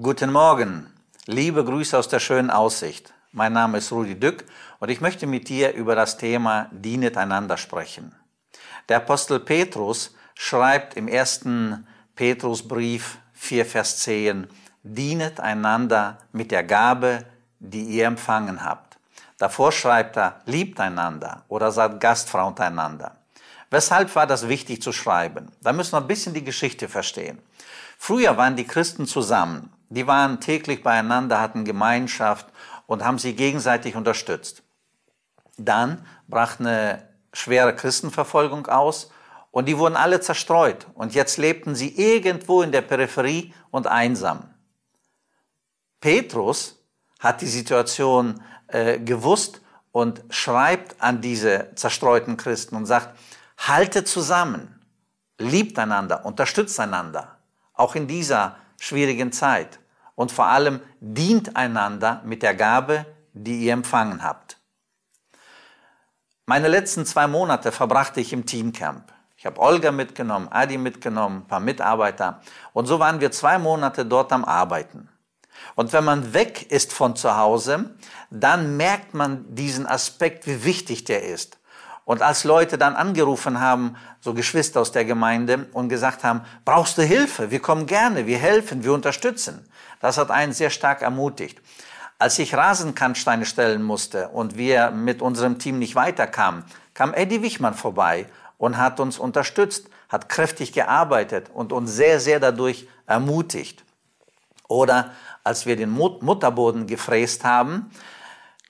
Guten Morgen, liebe Grüße aus der schönen Aussicht. Mein Name ist Rudi Dück und ich möchte mit dir über das Thema Dienet einander sprechen. Der Apostel Petrus schreibt im ersten Petrusbrief 4, Vers 10, Dienet einander mit der Gabe, die ihr empfangen habt. Davor schreibt er, liebt einander oder seid gastfrau untereinander. Weshalb war das wichtig zu schreiben? Da müssen wir ein bisschen die Geschichte verstehen. Früher waren die Christen zusammen. Die waren täglich beieinander, hatten Gemeinschaft und haben sie gegenseitig unterstützt. Dann brach eine schwere Christenverfolgung aus und die wurden alle zerstreut. Und jetzt lebten sie irgendwo in der Peripherie und einsam. Petrus hat die Situation äh, gewusst und schreibt an diese zerstreuten Christen und sagt, haltet zusammen, liebt einander, unterstützt einander, auch in dieser schwierigen Zeit und vor allem dient einander mit der Gabe, die ihr empfangen habt. Meine letzten zwei Monate verbrachte ich im Teamcamp. Ich habe Olga mitgenommen, Adi mitgenommen, ein paar Mitarbeiter. Und so waren wir zwei Monate dort am Arbeiten. Und wenn man weg ist von zu Hause, dann merkt man diesen Aspekt, wie wichtig der ist. Und als Leute dann angerufen haben, so Geschwister aus der Gemeinde, und gesagt haben, brauchst du Hilfe? Wir kommen gerne, wir helfen, wir unterstützen. Das hat einen sehr stark ermutigt. Als ich Rasenkantsteine stellen musste und wir mit unserem Team nicht weiterkamen, kam Eddie Wichmann vorbei und hat uns unterstützt, hat kräftig gearbeitet und uns sehr, sehr dadurch ermutigt. Oder als wir den Mutterboden gefräst haben,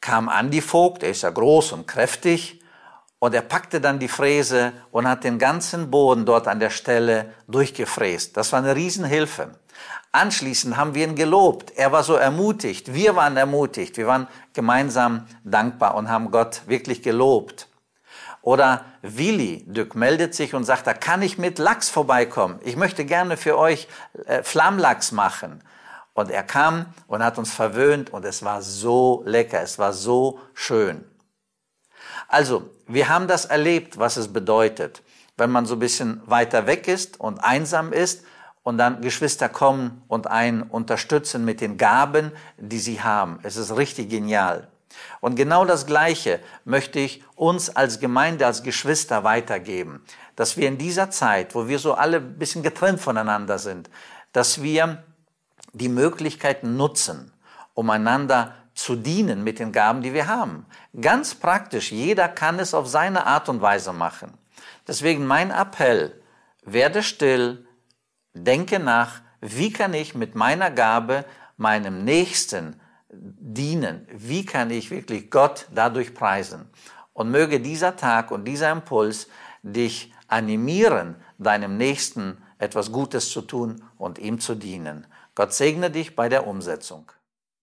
kam Andi Vogt, er ist ja groß und kräftig, und er packte dann die Fräse und hat den ganzen Boden dort an der Stelle durchgefräst. Das war eine Riesenhilfe. Anschließend haben wir ihn gelobt. Er war so ermutigt. Wir waren ermutigt. Wir waren gemeinsam dankbar und haben Gott wirklich gelobt. Oder Willi Dück meldet sich und sagt, da kann ich mit Lachs vorbeikommen. Ich möchte gerne für euch äh, Flammlachs machen. Und er kam und hat uns verwöhnt und es war so lecker, es war so schön. Also, wir haben das erlebt, was es bedeutet, wenn man so ein bisschen weiter weg ist und einsam ist und dann Geschwister kommen und einen unterstützen mit den Gaben, die sie haben. Es ist richtig genial. Und genau das Gleiche möchte ich uns als Gemeinde, als Geschwister weitergeben, dass wir in dieser Zeit, wo wir so alle ein bisschen getrennt voneinander sind, dass wir die Möglichkeiten nutzen, um einander zu dienen mit den Gaben, die wir haben. Ganz praktisch, jeder kann es auf seine Art und Weise machen. Deswegen mein Appell, werde still, denke nach, wie kann ich mit meiner Gabe meinem Nächsten dienen? Wie kann ich wirklich Gott dadurch preisen? Und möge dieser Tag und dieser Impuls dich animieren, deinem Nächsten etwas Gutes zu tun und ihm zu dienen. Gott segne dich bei der Umsetzung.